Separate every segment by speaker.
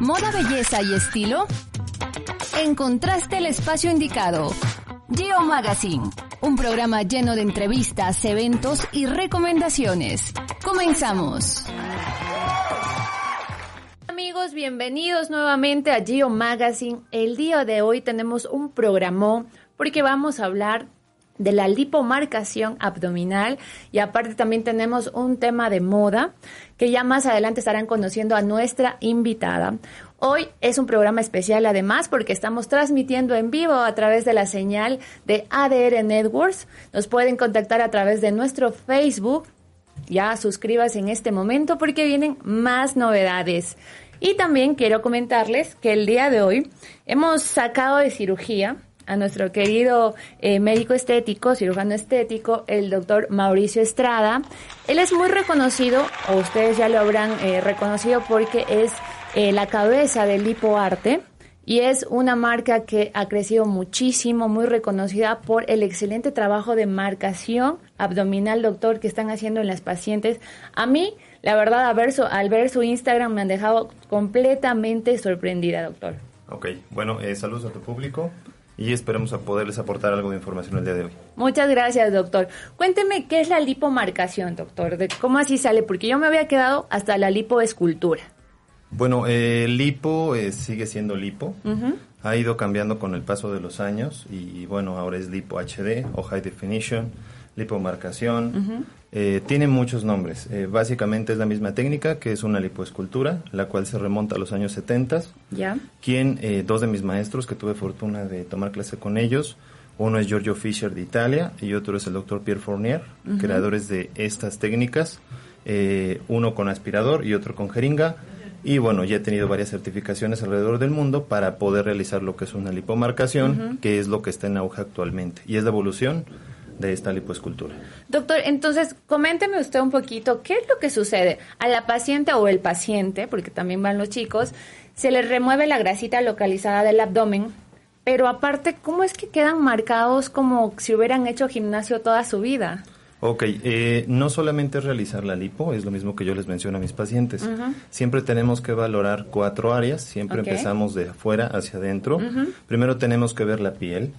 Speaker 1: ¿Moda, belleza y estilo? Encontraste el espacio indicado. Geo Magazine, un programa lleno de entrevistas, eventos y recomendaciones. Comenzamos. Amigos, bienvenidos nuevamente a Geo Magazine. El día de hoy tenemos un programón porque vamos a hablar de la lipomarcación abdominal y aparte también tenemos un tema de moda que ya más adelante estarán conociendo a nuestra invitada. Hoy es un programa especial además porque estamos transmitiendo en vivo a través de la señal de ADR Networks. Nos pueden contactar a través de nuestro Facebook. Ya suscríbase en este momento porque vienen más novedades. Y también quiero comentarles que el día de hoy hemos sacado de cirugía a nuestro querido eh, médico estético, cirujano estético, el doctor Mauricio Estrada. Él es muy reconocido, o ustedes ya lo habrán eh, reconocido porque es eh, la cabeza del lipoarte y es una marca que ha crecido muchísimo, muy reconocida por el excelente trabajo de marcación abdominal, doctor, que están haciendo en las pacientes. A mí, la verdad, al ver su, al ver su Instagram me han dejado completamente sorprendida, doctor.
Speaker 2: Ok, bueno, saludos a tu público y esperemos a poderles aportar algo de información el día de hoy.
Speaker 1: Muchas gracias, doctor. Cuénteme qué es la lipomarcación, doctor, de cómo así sale, porque yo me había quedado hasta la lipoescultura.
Speaker 2: Bueno, eh, lipo eh, sigue siendo lipo. Ha ido cambiando con el paso de los años y bueno, ahora es lipo HD o high definition, lipomarcación. Eh, tiene muchos nombres. Eh, básicamente es la misma técnica, que es una lipoescultura, la cual se remonta a los años 70.
Speaker 1: Ya.
Speaker 2: Quien, eh, dos de mis maestros, que tuve fortuna de tomar clase con ellos, uno es Giorgio Fischer de Italia y otro es el doctor Pierre Fournier, creadores de estas técnicas, uno con aspirador y otro con jeringa. Y bueno, ya he tenido varias certificaciones alrededor del mundo para poder realizar lo que es una lipomarcación, que es lo que está en auge actualmente. Y es la evolución de esta lipoescultura.
Speaker 1: Doctor, entonces, coménteme usted un poquito, ¿qué es lo que sucede? A la paciente o el paciente, porque también van los chicos, se le remueve la grasita localizada del abdomen, pero aparte, ¿cómo es que quedan marcados como si hubieran hecho gimnasio toda su vida?
Speaker 2: Ok, eh, no solamente realizar la lipo, es lo mismo que yo les menciono a mis pacientes. Siempre tenemos que valorar cuatro áreas, siempre empezamos de afuera hacia adentro. Primero tenemos que ver la piel,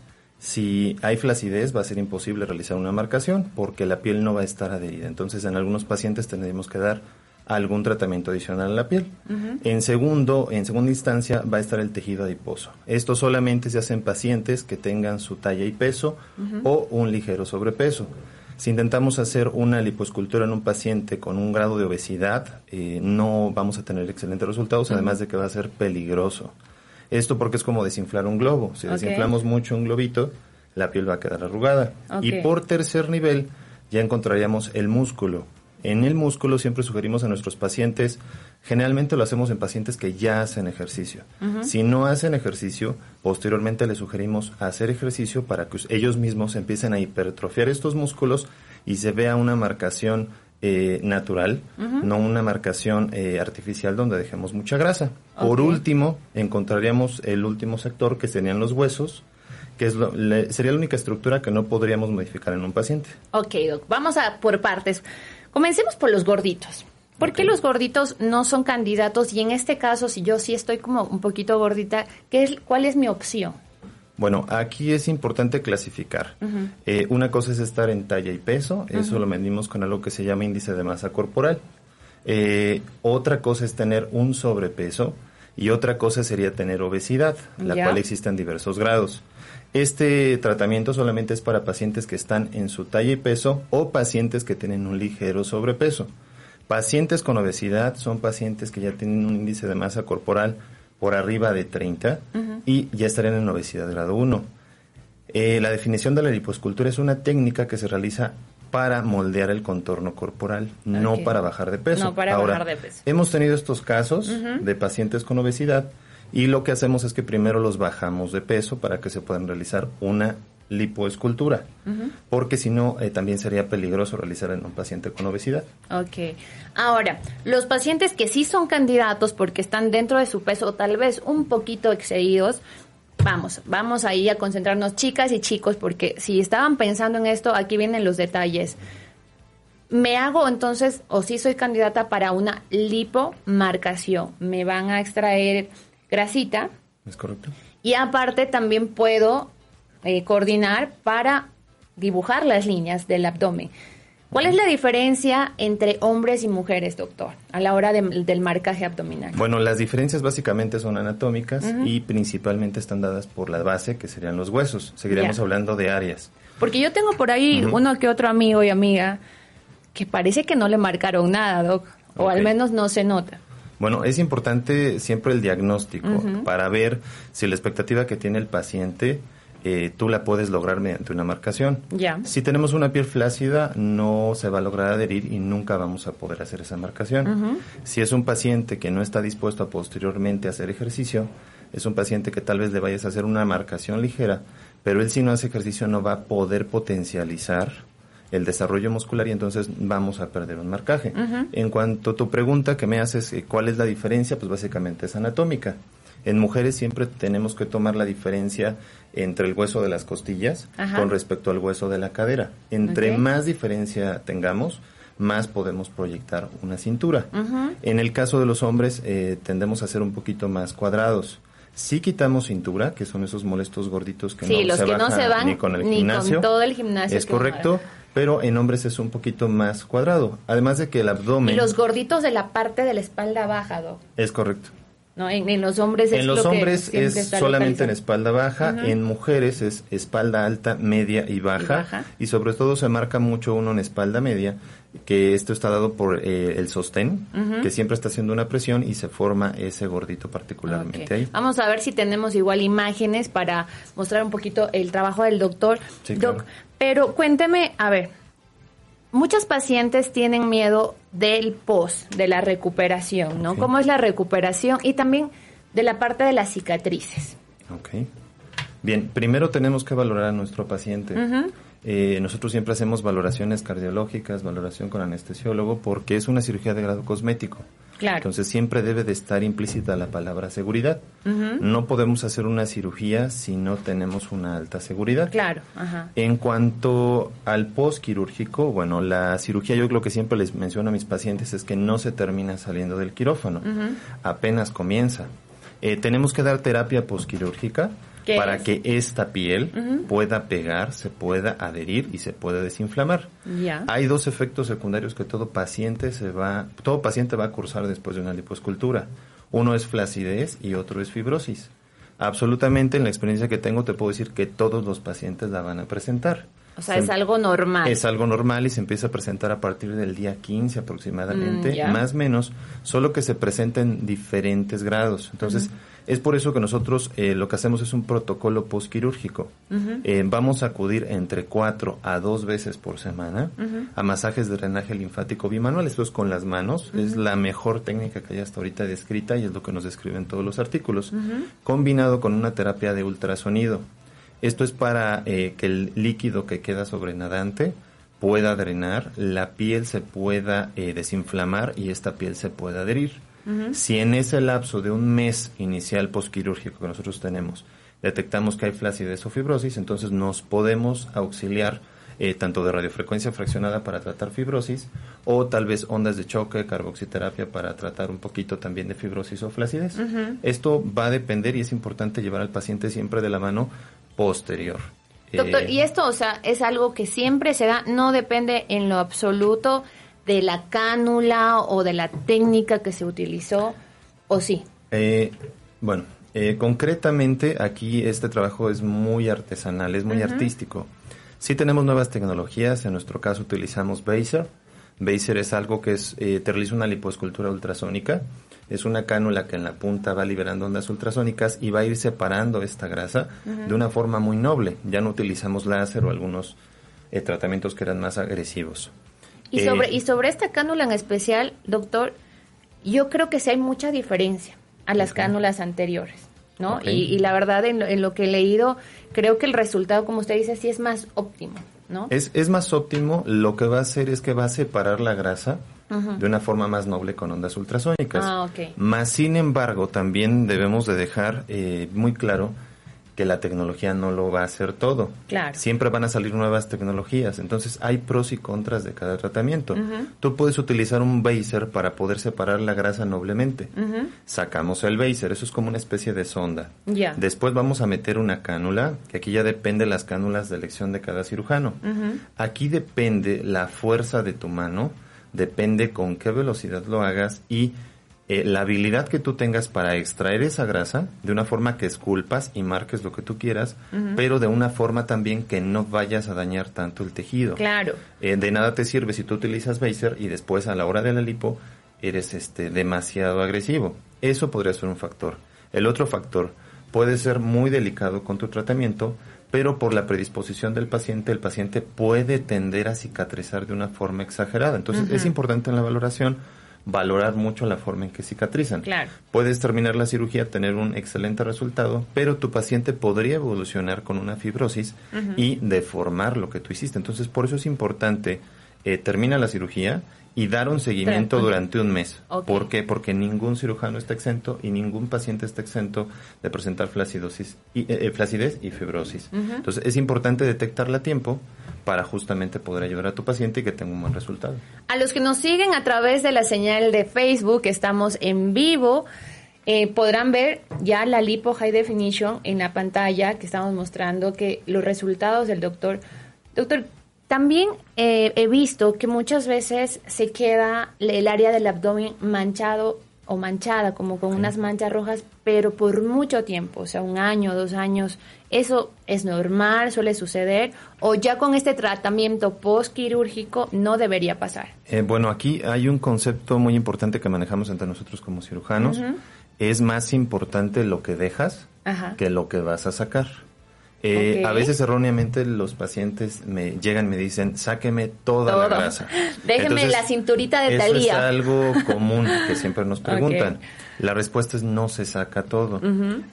Speaker 2: si hay flacidez, va a ser imposible realizar una marcación porque la piel no va a estar adherida. Entonces, en algunos pacientes tendremos que dar algún tratamiento adicional a la piel. En segundo, en segunda instancia va a estar el tejido adiposo. Esto solamente se hace en pacientes que tengan su talla y peso o un ligero sobrepeso. Si intentamos hacer una liposcultura en un paciente con un grado de obesidad, eh, no vamos a tener excelentes resultados, además de que va a ser peligroso. Esto porque es como desinflar un globo. Si desinflamos mucho un globito, la piel va a quedar arrugada. Y por tercer nivel ya encontraríamos el músculo. En el músculo siempre sugerimos a nuestros pacientes, generalmente lo hacemos en pacientes que ya hacen ejercicio. Si no hacen ejercicio, posteriormente les sugerimos hacer ejercicio para que ellos mismos empiecen a hipertrofiar estos músculos y se vea una marcación eh, natural, no una marcación eh, artificial donde dejemos mucha grasa. Por último, encontraríamos el último sector que serían los huesos, que es sería la única estructura que no podríamos modificar en un paciente.
Speaker 1: Ok, Doc, vamos a por partes. Comencemos por los gorditos. ¿Por qué los gorditos no son candidatos? Y en este caso, si yo sí estoy como un poquito gordita, ¿qué es, ¿cuál es mi opción?
Speaker 2: Bueno, aquí es importante clasificar. Eh, una cosa es estar en talla y peso, eso lo medimos con algo que se llama índice de masa corporal. Eh, otra cosa es tener un sobrepeso y otra cosa sería tener obesidad, la cual existe en diversos grados. Este tratamiento solamente es para pacientes que están en su talla y peso o pacientes que tienen un ligero sobrepeso. Pacientes con obesidad son pacientes que ya tienen un índice de masa corporal por arriba de 30 y ya estarían en obesidad grado 1. Eh, la definición de la liposcultura es una técnica que se realiza para moldear el contorno corporal, no para bajar de peso.
Speaker 1: No para bajar de peso.
Speaker 2: Hemos tenido estos casos de pacientes con obesidad y lo que hacemos es que primero los bajamos de peso para que se puedan realizar una lipoescultura, porque si no eh, también sería peligroso realizar en un paciente con obesidad.
Speaker 1: Ok. Ahora, los pacientes que sí son candidatos porque están dentro de su peso o tal vez un poquito excedidos, vamos, vamos ahí a concentrarnos chicas y chicos porque si estaban pensando en esto, aquí vienen los detalles. Me hago entonces, o si soy candidata para una lipomarcación, me van a extraer grasita.
Speaker 2: Es correcto.
Speaker 1: Y aparte también puedo eh, coordinar para dibujar las líneas del abdomen. ¿Cuál es la diferencia entre hombres y mujeres, doctor, a la hora del marcaje abdominal?
Speaker 2: Bueno, las diferencias básicamente son anatómicas y principalmente están dadas por la base, que serían los huesos. Seguiremos hablando de áreas.
Speaker 1: Porque yo tengo por ahí uno que otro amigo y amiga que parece que no le marcaron nada, doc, o al menos no se nota.
Speaker 2: Bueno, es importante siempre el diagnóstico para ver si la expectativa que tiene el paciente eh, tú la puedes lograr mediante una marcación.
Speaker 1: Ya.
Speaker 2: Si tenemos una piel flácida, no se va a lograr adherir y nunca vamos a poder hacer esa marcación. Si es un paciente que no está dispuesto a posteriormente hacer ejercicio, es un paciente que tal vez le vayas a hacer una marcación ligera, pero él si no hace ejercicio no va a poder potencializar el desarrollo muscular y entonces vamos a perder un marcaje. En cuanto a tu pregunta que me haces, eh, ¿cuál es la diferencia? Pues básicamente es anatómica. En mujeres siempre tenemos que tomar la diferencia entre el hueso de las costillas con respecto al hueso de la cadera. Entre más diferencia tengamos, más podemos proyectar una cintura. En el caso de los hombres, eh, tendemos a ser un poquito más cuadrados. Si quitamos cintura, que son esos molestos gorditos que, no, se van ni con el gimnasio.
Speaker 1: todo el gimnasio.
Speaker 2: Es correcto, pero en hombres es un poquito más cuadrado. Además de que el abdomen...
Speaker 1: Y los gorditos de la parte de la espalda baja,
Speaker 2: Es correcto.
Speaker 1: No, en, los hombres es
Speaker 2: En los hombres es solamente en espalda baja, en mujeres es espalda alta, media y baja, y sobre todo se marca mucho uno en espalda media, que esto está dado por eh, el sostén, que siempre está haciendo una presión y se forma ese gordito particularmente ahí.
Speaker 1: Vamos a ver si tenemos igual imágenes para mostrar un poquito el trabajo del doctor. Doc, pero cuénteme, a ver, muchas pacientes tienen miedo del post, de la recuperación, ¿no? ¿Cómo es la recuperación? Y también de la parte de las cicatrices.
Speaker 2: Ok. Bien, primero tenemos que valorar a nuestro paciente. Eh, nosotros siempre hacemos valoraciones cardiológicas, valoración con anestesiólogo, porque es una cirugía de grado cosmético.
Speaker 1: Claro.
Speaker 2: Entonces siempre debe de estar implícita la palabra seguridad. No podemos hacer una cirugía si no tenemos una alta seguridad.
Speaker 1: Claro.
Speaker 2: En cuanto al postquirúrgico, bueno, la cirugía yo lo que siempre les menciono a mis pacientes es que no se termina saliendo del quirófano, apenas comienza. Eh, tenemos que dar terapia postquirúrgica para que esta piel pueda pegar, se pueda adherir y se pueda desinflamar. Hay dos efectos secundarios que todo paciente se va, todo paciente va a cursar después de una liposcultura. Uno es flacidez y otro es fibrosis. Absolutamente, en la experiencia que tengo te puedo decir que todos los pacientes la van a presentar.
Speaker 1: O sea, es algo normal.
Speaker 2: Es algo normal y se empieza a presentar a partir del día 15 aproximadamente, mm, más o menos, solo que se presenta en diferentes grados. Entonces, es por eso que nosotros eh, lo que hacemos es un protocolo postquirúrgico. Eh, vamos a acudir entre cuatro a dos veces por semana a masajes de drenaje linfático bimanual. Esto es con las manos. Es la mejor técnica que hay hasta ahorita descrita y es lo que nos describen todos los artículos. Combinado con una terapia de ultrasonido. Esto es para eh, que el líquido que queda sobrenadante pueda drenar, la piel se pueda desinflamar y esta piel se pueda adherir. Si en ese lapso de un mes inicial postquirúrgico que nosotros tenemos detectamos que hay flacidez o fibrosis, entonces nos podemos auxiliar eh, tanto de radiofrecuencia fraccionada para tratar fibrosis o tal vez ondas de choque, carboxiterapia para tratar un poquito también de fibrosis o flacidez. Esto va a depender y es importante llevar al paciente siempre de la mano posterior.
Speaker 1: Doctor, eh, y esto, o sea, es algo que siempre se da, no depende en lo absoluto de la cánula o de la técnica que se utilizó, o sí?
Speaker 2: Eh, bueno, eh, concretamente aquí este trabajo es muy artesanal, es muy artístico. Sí tenemos nuevas tecnologías, en nuestro caso utilizamos Baser. Baser es algo que es, eh, te realiza una lipoescultura ultrasónica. Es una cánula que en la punta va liberando ondas ultrasónicas y va a ir separando esta grasa de una forma muy noble. Ya no utilizamos láser o algunos eh, tratamientos que eran más agresivos.
Speaker 1: Y, sobre, y sobre esta cánula en especial, doctor, yo creo que sí hay mucha diferencia a las cánulas anteriores. ¿no? Y, la verdad, en lo, que he leído, creo que el resultado, como usted dice, sí es más óptimo, ¿no?
Speaker 2: Es, es más óptimo, lo que va a hacer es que va a separar la grasa de una forma más noble con ondas ultrasónicas.
Speaker 1: Ah,
Speaker 2: Más sin embargo, también debemos de dejar eh, muy claro que la tecnología no lo va a hacer todo.
Speaker 1: Claro.
Speaker 2: Siempre van a salir nuevas tecnologías, entonces hay pros y contras de cada tratamiento. Tú puedes utilizar un baser para poder separar la grasa noblemente. Sacamos el baser, eso es como una especie de sonda.
Speaker 1: Ya.
Speaker 2: Después vamos a meter una cánula, que aquí ya depende las cánulas de elección de cada cirujano. Aquí depende la fuerza de tu mano, depende con qué velocidad lo hagas y eh, la habilidad que tú tengas para extraer esa grasa de una forma que esculpas y marques lo que tú quieras, pero de una forma también que no vayas a dañar tanto el tejido.
Speaker 1: Claro.
Speaker 2: Eh, de nada te sirve si tú utilizas Baser y después a la hora de la lipo eres este demasiado agresivo. Eso podría ser un factor. El otro factor puede ser muy delicado con tu tratamiento, pero por la predisposición del paciente, el paciente puede tender a cicatrizar de una forma exagerada. Entonces, es importante en la valoración valorar mucho la forma en que cicatrizan.
Speaker 1: Claro.
Speaker 2: Puedes terminar la cirugía, tener un excelente resultado, pero tu paciente podría evolucionar con una fibrosis y deformar lo que tú hiciste. Entonces, por eso es importante, eh, termina la cirugía y dar un seguimiento durante un mes. ¿Por qué? Porque ningún cirujano está exento y ningún paciente está exento de presentar flacidosis y, eh, eh, flacidez y fibrosis. Entonces, es importante detectarla a tiempo para justamente poder ayudar a tu paciente y que tenga un buen resultado.
Speaker 1: A los que nos siguen a través de la señal de Facebook, estamos en vivo. Eh, podrán ver ya la lipo high definition en la pantalla que estamos mostrando que los resultados del doctor. Doctor, también eh, he visto que muchas veces se queda el área del abdomen manchado o manchada, como con unas manchas rojas, pero por mucho tiempo, o sea, un año, dos años. ¿Eso es normal, suele suceder? ¿O ya con este tratamiento postquirúrgico no debería pasar?
Speaker 2: Eh, bueno, aquí hay un concepto muy importante que manejamos entre nosotros como cirujanos. Es más importante lo que dejas que lo que vas a sacar. Eh, a veces erróneamente los pacientes me llegan y me dicen, sáqueme toda la grasa.
Speaker 1: Déjeme la cinturita de
Speaker 2: eso es algo común que siempre nos preguntan. La respuesta es no se saca todo.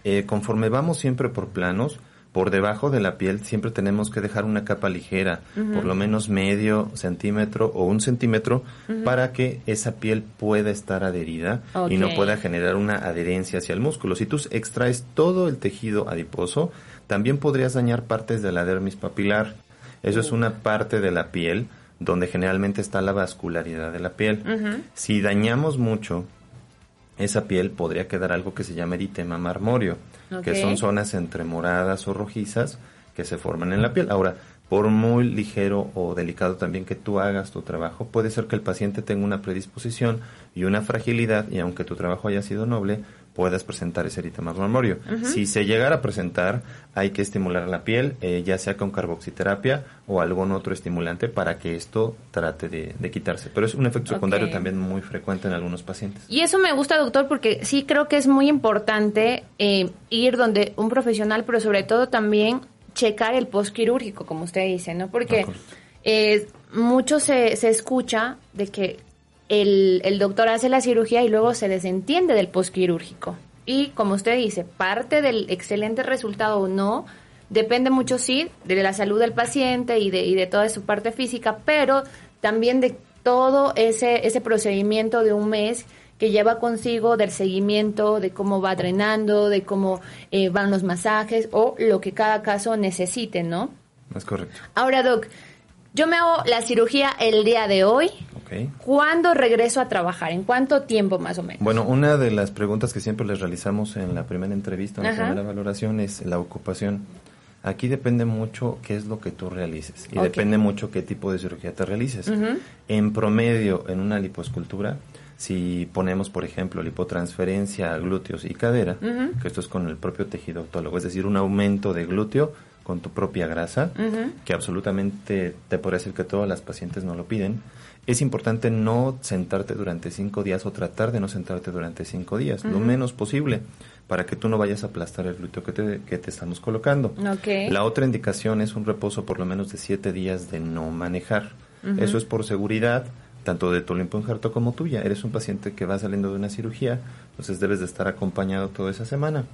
Speaker 2: Eh, conforme vamos siempre por planos, por debajo de la piel siempre tenemos que dejar una capa ligera, por lo menos medio centímetro o un centímetro, para que esa piel pueda estar adherida y no pueda generar una adherencia hacia el músculo. Si tú extraes todo el tejido adiposo, también podrías dañar partes de la dermis papilar. Eso es una parte de la piel donde generalmente está la vascularidad de la piel. Si dañamos mucho esa piel, podría quedar algo que se llama eritema marmorio, que son zonas entre moradas o rojizas que se forman en la piel. Ahora, por muy ligero o delicado también que tú hagas tu trabajo, puede ser que el paciente tenga una predisposición y una fragilidad y aunque tu trabajo haya sido noble, puedas presentar ese eritema marmorio. Si se llegara a presentar, hay que estimular la piel, eh, ya sea con carboxiterapia o algún otro estimulante para que esto trate de, quitarse. Pero es un efecto secundario también muy frecuente en algunos pacientes.
Speaker 1: Y eso me gusta, doctor, porque sí creo que es muy importante eh, ir donde un profesional, pero sobre todo también checar el postquirúrgico, como usted dice, ¿no? Porque eh, mucho se, se escucha de que el, doctor hace la cirugía y luego se desentiende del postquirúrgico. Y como usted dice, parte del excelente resultado o no depende mucho, sí, de la salud del paciente y de, y de toda su parte física, pero también de todo ese, ese procedimiento de un mes que lleva consigo del seguimiento, de cómo va drenando, de cómo eh, van los masajes o lo que cada caso necesite, ¿no?
Speaker 2: Es correcto.
Speaker 1: Ahora, Doc, yo me hago la cirugía el día de hoy. ¿Cuándo regreso a trabajar? ¿En cuánto tiempo más o menos?
Speaker 2: Bueno, una de las preguntas que siempre les realizamos en la primera entrevista, en la primera valoración, es la ocupación. Aquí depende mucho qué es lo que tú realices y depende mucho qué tipo de cirugía te realices. En promedio, en una liposcultura, si ponemos, por ejemplo, lipotransferencia a glúteos y cadera, que esto es con el propio tejido autólogo, es decir, un aumento de glúteo con tu propia grasa, que absolutamente te puede decir que todas las pacientes no lo piden. Es importante no sentarte durante cinco días o tratar de no sentarte durante cinco días, lo menos posible, para que tú no vayas a aplastar el glúteo que te, que te estamos colocando. La otra indicación es un reposo por lo menos de siete días de no manejar. Eso es por seguridad, tanto de tu injerto como tuya. Eres un paciente que va saliendo de una cirugía, entonces debes de estar acompañado toda esa semana.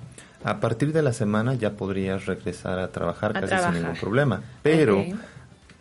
Speaker 2: A partir de la semana ya podrías regresar a trabajar casi sin ningún problema. Pero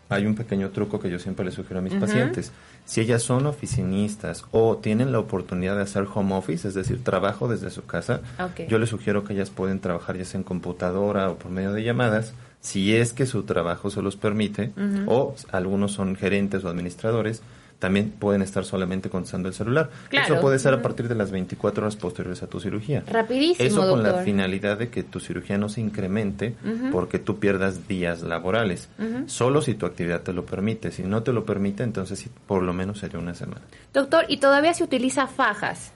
Speaker 2: hay un pequeño truco que yo siempre le sugiero a mis pacientes. Si ellas son oficinistas o tienen la oportunidad de hacer home office, es decir, trabajo desde su casa, yo les sugiero que ellas pueden trabajar ya sea en computadora o por medio de llamadas, si es que su trabajo se los permite, o algunos son gerentes o administradores, también pueden estar solamente contestando el celular. Eso puede ser a partir de las 24 horas posteriores a tu cirugía.
Speaker 1: Rapidísimo,
Speaker 2: Eso con la finalidad de que tu cirugía no se incremente porque tú pierdas días laborales. Solo si tu actividad te lo permite. Si no te lo permite, entonces por lo menos sería una semana.
Speaker 1: Doctor, ¿y todavía se utiliza fajas?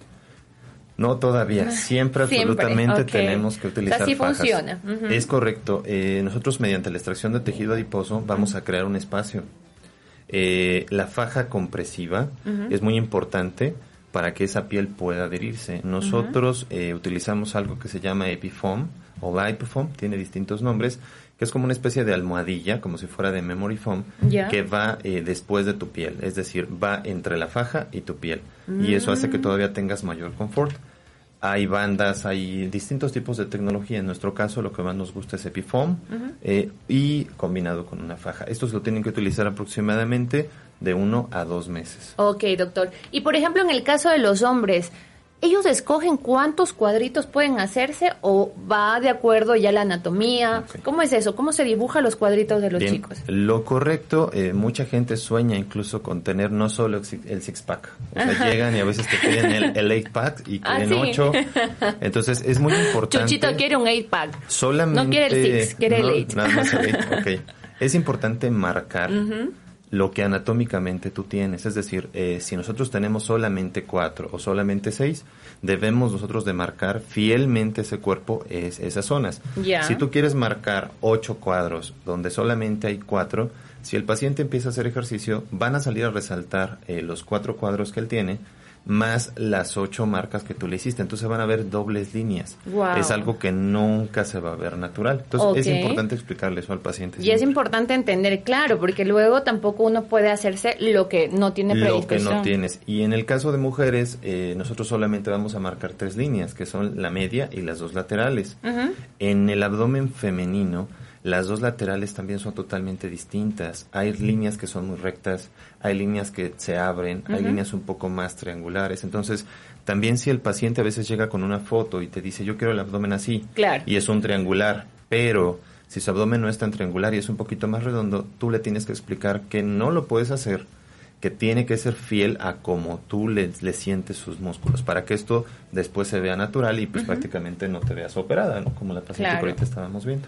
Speaker 2: No todavía, siempre, absolutamente tenemos que utilizar
Speaker 1: o funciona.
Speaker 2: Es correcto. Eh, nosotros mediante la extracción de tejido adiposo vamos a crear un espacio eh, la faja compresiva es muy importante para que esa piel pueda adherirse. Nosotros eh, utilizamos algo que se llama Epifoam o Lipofoam, tiene distintos nombres, que es como una especie de almohadilla, como si fuera de Memory Foam, que va eh, después de tu piel, es decir, va entre la faja y tu piel. Y eso hace que mm. todavía tengas mayor confort hay bandas, hay distintos tipos de tecnología. En nuestro caso, lo que más nos gusta es Epifoam eh, y combinado con una faja. Estos lo tienen que utilizar aproximadamente de uno a dos meses.
Speaker 1: Ok, doctor. Y por ejemplo, en el caso de los hombres, ellos escogen cuántos cuadritos pueden hacerse o va de acuerdo ya la anatomía. ¿Cómo es eso? ¿Cómo se dibujan los cuadritos de los chicos?
Speaker 2: Lo correcto, eh, mucha gente sueña incluso con tener no solo el six pack. O sea, llegan y a veces te piden el, eight pack y ah, quieren ocho. Entonces es muy importante.
Speaker 1: Chuchito quiere un eight pack.
Speaker 2: Solamente.
Speaker 1: No quiere el six, quiere el eight.
Speaker 2: Nada más el eight, ok. Es importante marcar lo que anatómicamente tú tienes. Es decir, eh, si nosotros tenemos solamente cuatro o solamente seis, debemos nosotros de marcar fielmente ese cuerpo, es, esas zonas. Si tú quieres marcar ocho cuadros donde solamente hay cuatro, si el paciente empieza a hacer ejercicio, van a salir a resaltar eh, los cuatro cuadros que él tiene, más las ocho marcas que tú le hiciste. Entonces van a ver dobles líneas. Es algo que nunca se va a ver natural. Entonces es importante explicarle eso al paciente.
Speaker 1: Y es importante entender, claro, porque luego tampoco uno puede hacerse lo que no tiene predisposición.
Speaker 2: Lo que no tienes. Y en el caso de mujeres, eh, nosotros solamente vamos a marcar tres líneas, que son la media y las dos laterales. En el abdomen femenino, las dos laterales también son totalmente distintas. Hay líneas que son muy rectas, hay líneas que se abren, hay líneas un poco más triangulares. Entonces, también si el paciente a veces llega con una foto y te dice, yo quiero el abdomen así, y es un triangular, pero si su abdomen no es tan triangular y es un poquito más redondo, tú le tienes que explicar que no lo puedes hacer, que tiene que ser fiel a como tú le, le sientes sus músculos, para que esto después se vea natural y pues prácticamente no te veas operada, ¿no? Como la paciente que ahorita estábamos viendo.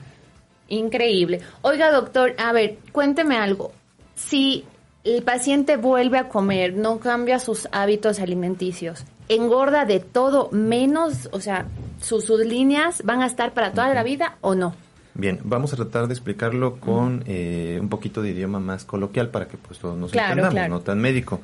Speaker 1: Increíble. Oiga, doctor, a ver, cuénteme algo. Si el paciente vuelve a comer, no cambia sus hábitos alimenticios, engorda de todo menos, o sea, sus, líneas van a estar para toda la vida o no.
Speaker 2: Bien, vamos a tratar de explicarlo con eh, un poquito de idioma más coloquial para que pues todos nos entendamos, no tan médico.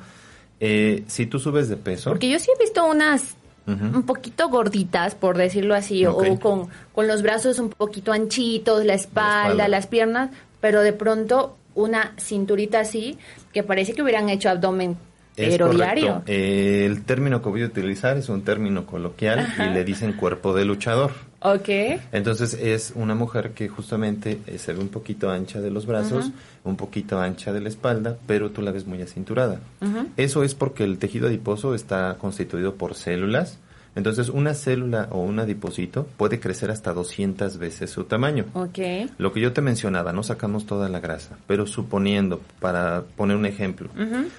Speaker 2: Eh, si tú subes de peso...
Speaker 1: Porque yo sí he visto unas un poquito gorditas, por decirlo así, o con, con los brazos un poquito anchitos, la espalda, las piernas, pero de pronto una cinturita así que parece que hubieran hecho abdomen pero diario.
Speaker 2: Eh, el término que voy a utilizar es un término coloquial y le dicen cuerpo de luchador.
Speaker 1: Ok.
Speaker 2: Entonces es una mujer que justamente eh, se ve un poquito ancha de los brazos, un poquito ancha de la espalda, pero tú la ves muy acinturada. Eso es porque el tejido adiposo está constituido por células. Entonces una célula o un adipocito puede crecer hasta 200 veces su tamaño.
Speaker 1: Ok.
Speaker 2: Lo que yo te mencionaba, no sacamos toda la grasa, pero suponiendo, para poner un ejemplo,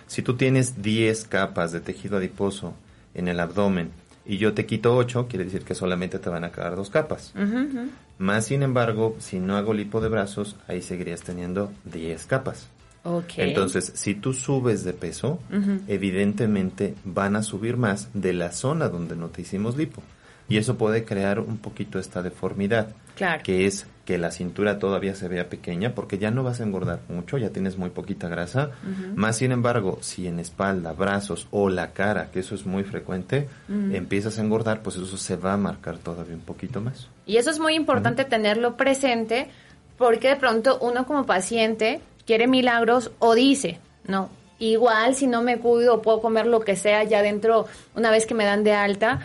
Speaker 2: si tú tienes 10 capas de tejido adiposo en el abdomen, y yo te quito 8, quiere decir que solamente te van a quedar dos capas. Más sin embargo, si no hago lipo de brazos, ahí seguirías teniendo 10 capas.
Speaker 1: Okay.
Speaker 2: Entonces, si tú subes de peso, evidentemente van a subir más de la zona donde no te hicimos lipo. Y eso puede crear un poquito esta deformidad.
Speaker 1: Claro.
Speaker 2: Que es que la cintura todavía se vea pequeña porque ya no vas a engordar mucho, ya tienes muy poquita grasa. Más sin embargo, si en espalda, brazos o la cara, que eso es muy frecuente, empiezas a engordar, pues eso se va a marcar todavía un poquito más.
Speaker 1: Y eso es muy importante tenerlo presente porque de pronto uno como paciente quiere milagros o dice, no, igual si no me cuido puedo comer lo que sea ya dentro una vez que me dan de alta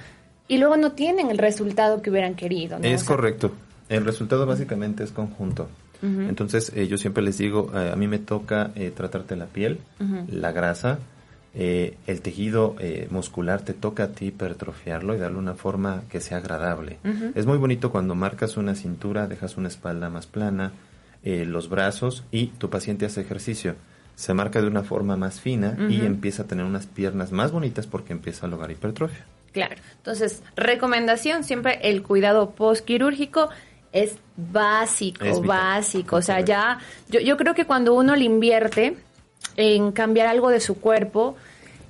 Speaker 1: y luego no tienen el resultado que hubieran querido.
Speaker 2: Es correcto. El resultado básicamente es conjunto. Entonces, eh, yo siempre les digo, eh, a mí me toca eh, tratarte la piel, la grasa, el tejido muscular, te toca a ti hipertrofiarlo y darle una forma que sea agradable. Es muy bonito cuando marcas una cintura, dejas una espalda más plana, los brazos y tu paciente hace ejercicio. Se marca de una forma más fina y empieza a tener unas piernas más bonitas porque empieza a lograr hipertrofia.
Speaker 1: Claro. Entonces, recomendación, siempre el cuidado postquirúrgico es básico, básico. O sea, ya, yo, yo creo que cuando uno le invierte en cambiar algo de su cuerpo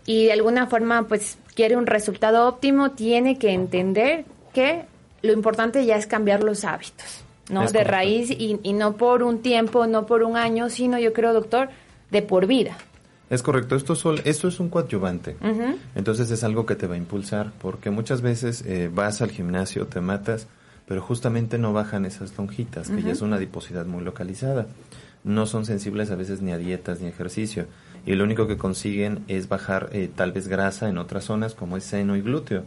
Speaker 1: y de alguna forma pues quiere un resultado óptimo, tiene que entender que lo importante ya es cambiar los hábitos, ¿no? de raíz y, y no por un tiempo, no por un año, sino yo creo, doctor, de por vida.
Speaker 2: Es correcto, esto, sol, esto es un coadyuvante, entonces es algo que te va a impulsar, porque muchas veces eh, vas al gimnasio, te matas, pero justamente no bajan esas lonjitas, que ya es una adiposidad muy localizada. No son sensibles a veces ni a dietas ni ejercicio, y lo único que consiguen es bajar eh, tal vez grasa en otras zonas como es seno y glúteo.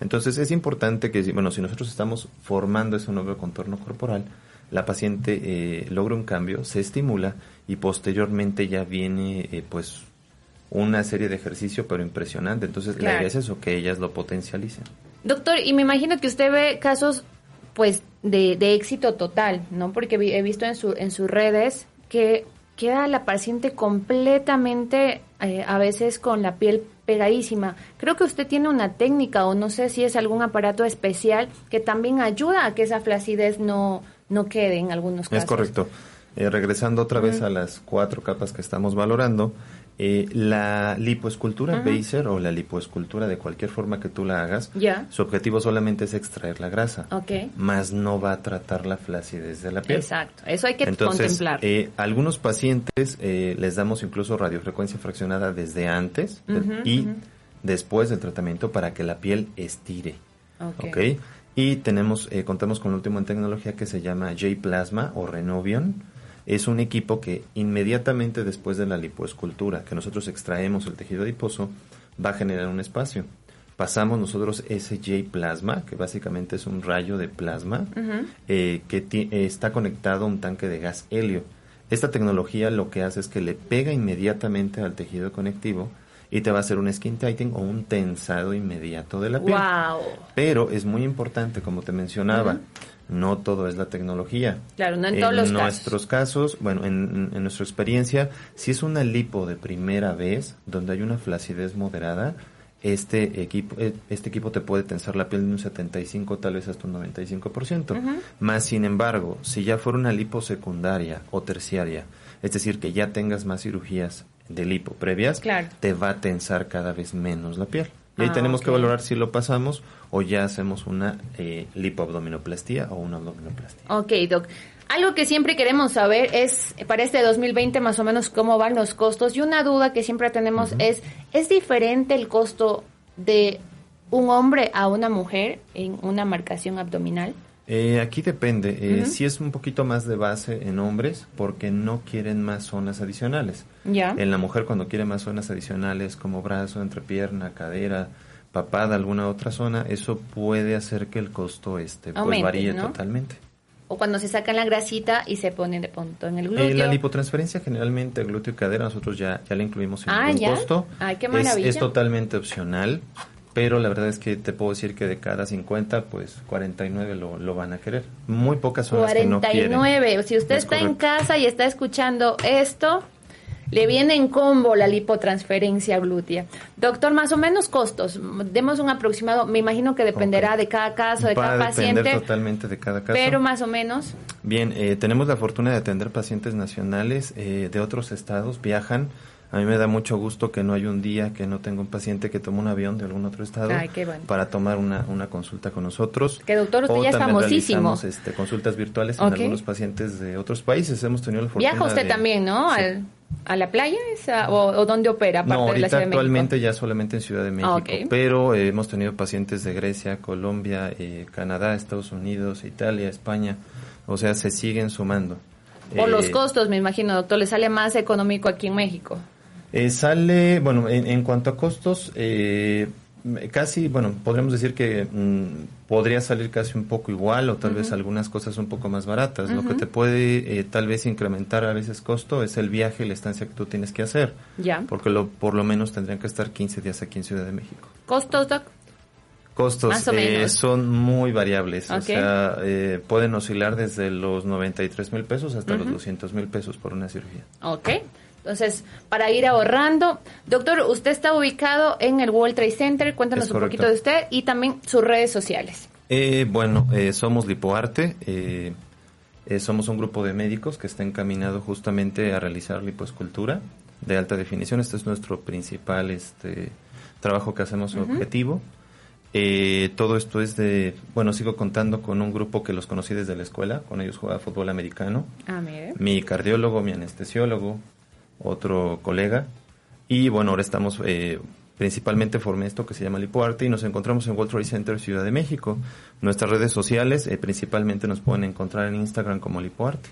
Speaker 2: Entonces es importante que, bueno, si nosotros estamos formando ese nuevo contorno corporal, la paciente eh, logra un cambio, se estimula y posteriormente ya viene eh, pues una serie de ejercicio pero impresionante. Entonces la idea es eso, que ellas lo potencialicen.
Speaker 1: Doctor, y me imagino que usted ve casos pues de, éxito total, ¿no? Porque he visto en, su, en sus redes que queda la paciente completamente eh, a veces con la piel pegadísima. Creo que usted tiene una técnica o no sé si es algún aparato especial que también ayuda a que esa flacidez no, no quede en algunos casos.
Speaker 2: Es correcto. Eh, regresando otra vez a las cuatro capas que estamos valorando, eh, la lipoescultura uh o la lipoescultura de cualquier forma que tú la hagas, su objetivo solamente es extraer la grasa,
Speaker 1: okay.
Speaker 2: más no va a tratar la flacidez de la piel.
Speaker 1: Exacto, eso hay que
Speaker 2: Entonces,
Speaker 1: contemplar.
Speaker 2: Eh, algunos pacientes eh, les damos incluso radiofrecuencia fraccionada desde antes y después del tratamiento para que la piel estire. Okay. Y tenemos, eh, contamos con lo último en tecnología que se llama J-Plasma o Renovion. Es un equipo que inmediatamente después de la lipoescultura, que nosotros extraemos el tejido adiposo, va a generar un espacio. Pasamos nosotros ese J-Plasma, que básicamente es un rayo de plasma, eh, que está conectado a un tanque de gas helio. Esta tecnología lo que hace es que le pega inmediatamente al tejido conectivo y te va a hacer un skin tightening o un tensado inmediato de la piel.
Speaker 1: Wow.
Speaker 2: Pero es muy importante, como te mencionaba, no todo es la tecnología.
Speaker 1: Claro, no en, todos los
Speaker 2: casos. En nuestros casos, bueno, en, en, nuestra experiencia, si es una lipo de primera vez, donde hay una flacidez moderada, este equipo, eh, este equipo te puede tensar la piel de un 75, tal vez hasta un 95%. Más sin embargo, si ya fuera una lipo secundaria o terciaria, es decir, que ya tengas más cirugías de lipo previas, te va a tensar cada vez menos la piel. Y ahí ah, tenemos que valorar si lo pasamos o ya hacemos una eh, lipoabdominoplastía o una abdominoplastía.
Speaker 1: Ok, Doc. Algo que siempre queremos saber es, para este 2020 más o menos, cómo van los costos. Y una duda que siempre tenemos es, ¿es diferente el costo de un hombre a una mujer en una marcación abdominal?
Speaker 2: Eh, aquí depende. Eh, Si es un poquito más de base en hombres, porque no quieren más zonas adicionales.
Speaker 1: Ya.
Speaker 2: En la mujer, cuando quiere más zonas adicionales, como brazo, entrepierna, cadera, papada, alguna otra zona, eso puede hacer que el costo este pues varíe totalmente.
Speaker 1: O cuando se sacan la grasita y se pone de punto en el glúteo.
Speaker 2: En la lipotransferencia, generalmente, glúteo y cadera, nosotros ya, ya la incluimos en ah, el costo.
Speaker 1: Ay, qué maravilla.
Speaker 2: Es, es totalmente opcional pero la verdad es que te puedo decir que de cada 50, pues 49 lo, lo van a querer. Muy pocas son 49. las que no quieren.
Speaker 1: Si usted está en casa y está escuchando esto, le viene en combo la lipotransferencia glútea. Doctor, más o menos costos. Demos un aproximado. Me imagino que dependerá de cada caso, de cada paciente.
Speaker 2: totalmente de cada caso.
Speaker 1: Pero más o menos.
Speaker 2: Bien, eh, tenemos la fortuna de atender pacientes nacionales eh, de otros estados. Viajan A mí me da mucho gusto que no hay un día que no tenga un paciente que tome un avión de algún otro estado para tomar una, una, consulta con nosotros.
Speaker 1: Que doctor, usted ya es famosísimo.
Speaker 2: Este, consultas virtuales en algunos pacientes de otros países. Hemos tenido la fortuna
Speaker 1: Viaja usted también, ¿no? ¿A la playa o, dónde opera?
Speaker 2: No, ahorita actualmente ya solamente en Ciudad de México, pero eh, hemos tenido pacientes de Grecia, Colombia, eh, Canadá, Estados Unidos, Italia, España, o sea, se siguen sumando.
Speaker 1: Por los eh, costos, me imagino, doctor, ¿le sale más económico aquí en México?
Speaker 2: Sale, bueno, en, cuanto a costos, casi, bueno, podríamos decir que mm, podría salir casi un poco igual o tal vez algunas cosas un poco más baratas. Lo que te puede eh, tal vez incrementar a veces costo es el viaje y la estancia que tú tienes que hacer.
Speaker 1: Ya.
Speaker 2: Porque lo, por lo menos tendrían que estar 15 días aquí en Ciudad de México.
Speaker 1: ¿Costos, Doc?
Speaker 2: Costos eh, son muy variables, o sea, eh, pueden oscilar desde los 93 mil pesos hasta los 200 mil pesos por una cirugía.
Speaker 1: Ok. Entonces, para ir ahorrando, doctor, usted está ubicado en el World Trade Center, cuéntanos un poquito de usted y también sus redes sociales.
Speaker 2: Eh, bueno, eh, somos Lipoarte, eh, somos un grupo de médicos que está encaminado justamente a realizar lipoescultura de alta definición. Este es nuestro principal este, trabajo que hacemos objetivo. todo esto es de, bueno, sigo contando con un grupo que los conocí desde la escuela, con ellos jugaba fútbol americano.
Speaker 1: Ah, mire.
Speaker 2: Mi cardiólogo, mi anestesiólogo, otro colega. Y bueno, ahora estamos, eh, principalmente formé esto que se llama Lipoarte y nos encontramos en World Trade Center Ciudad de México. Nuestras redes sociales eh, principalmente nos pueden encontrar en Instagram como Lipoarte.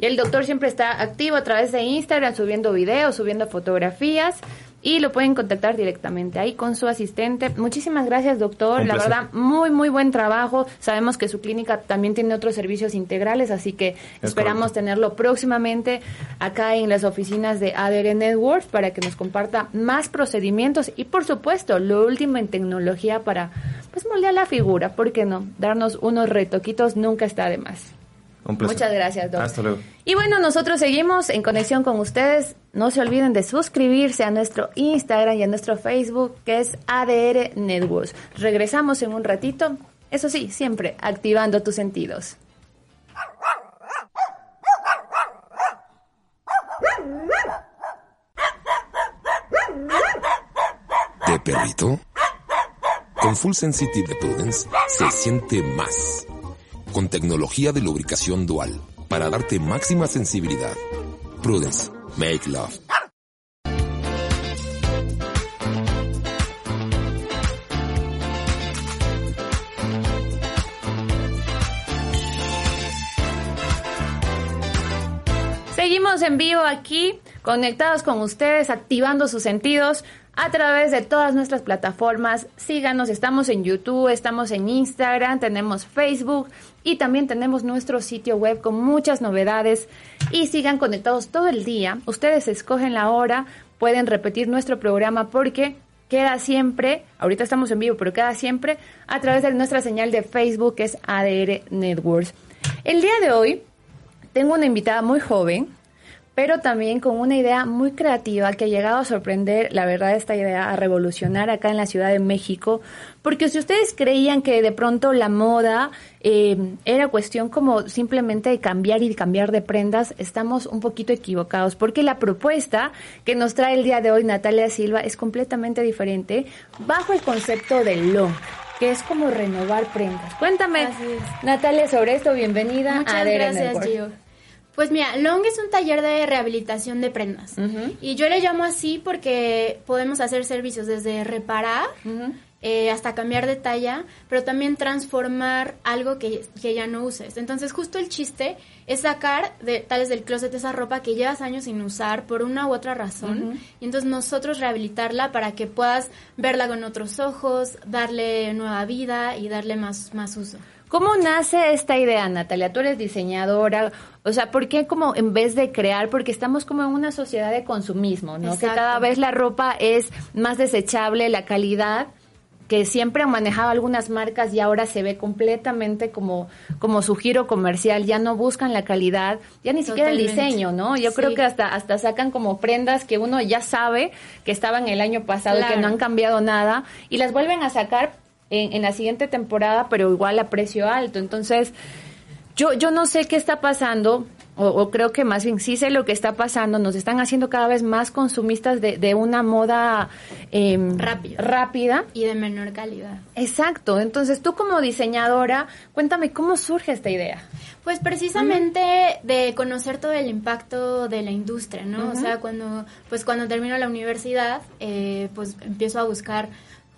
Speaker 1: Y el doctor siempre está activo a través de Instagram, subiendo videos, subiendo fotografías y lo pueden contactar directamente ahí con su asistente. Muchísimas gracias, doctor. La verdad, muy, muy buen trabajo. Sabemos que su clínica también tiene otros servicios integrales, así que esperamos tenerlo próximamente acá en las oficinas de ADR Networks para que nos comparta más procedimientos y, por supuesto, lo último en tecnología para pues moldear la figura. ¿Por qué no? Darnos unos retoquitos nunca está de más. Muchas gracias, doctor.
Speaker 2: Hasta luego.
Speaker 1: Y bueno, nosotros seguimos en conexión con ustedes. No se olviden de suscribirse a nuestro Instagram y a nuestro Facebook, que es ADR Networks. Regresamos en un ratito. Eso sí, siempre activando tus sentidos.
Speaker 3: ¿De perrito? Con Full Sensitive de Prudence se siente más con tecnología de lubricación dual para darte máxima sensibilidad. Prudence, make love.
Speaker 1: Seguimos en vivo aquí, conectados con ustedes, activando sus sentidos a través de todas nuestras plataformas. Síganos, estamos en YouTube, estamos en Instagram, tenemos Facebook y también tenemos nuestro sitio web con muchas novedades. Y sigan conectados todo el día. Ustedes escogen la hora, pueden repetir nuestro programa porque queda siempre, ahorita estamos en vivo, pero queda siempre a través de nuestra señal de Facebook que es ADR Networks. El día de hoy tengo una invitada muy joven, pero también con una idea muy creativa que ha llegado a sorprender, la verdad, esta idea a revolucionar acá en la Ciudad de México, porque si ustedes creían que de pronto la moda eh, era cuestión como simplemente de cambiar y cambiar de prendas, estamos un poquito equivocados, porque la propuesta que nos trae el día de hoy Natalia Silva es completamente diferente bajo el concepto del long que es como renovar prendas. Cuéntame, Natalia, sobre esto. Bienvenida
Speaker 4: Muchas
Speaker 1: a
Speaker 4: gracias, Gio. Pues mira, Long es un taller de rehabilitación de prendas. Y yo le llamo así porque podemos hacer servicios desde reparar eh, hasta cambiar de talla, pero también transformar algo que, ya no uses. Entonces, justo el chiste es sacar de tales del closet esa ropa que llevas años sin usar por una u otra razón. Y entonces nosotros rehabilitarla para que puedas verla con otros ojos, darle nueva vida y darle más, más uso.
Speaker 1: ¿Cómo nace esta idea, Natalia? Tú eres diseñadora, o sea, ¿por qué como en vez de crear? Porque estamos como en una sociedad de consumismo, ¿no? Que cada vez la ropa es más desechable, la calidad que siempre han manejado algunas marcas y ahora se ve completamente como, como su giro comercial, ya no buscan la calidad, ya ni siquiera el diseño, ¿no? Yo creo que hasta, hasta sacan como prendas que uno ya sabe que estaban el año pasado y que no han cambiado nada y las vuelven a sacar en, la siguiente temporada, pero igual a precio alto. Entonces, yo, yo no sé qué está pasando, o, creo que más bien sí sé lo que está pasando, nos están haciendo cada vez más consumistas de, de una moda
Speaker 4: em, rápida.
Speaker 1: rápida.
Speaker 4: Y de menor calidad.
Speaker 1: Exacto, entonces tú como diseñadora, cuéntame cómo surge esta idea.
Speaker 4: Pues precisamente de conocer todo el impacto de la industria, ¿no? O sea, cuando, pues cuando termino la universidad, eh, pues empiezo a buscar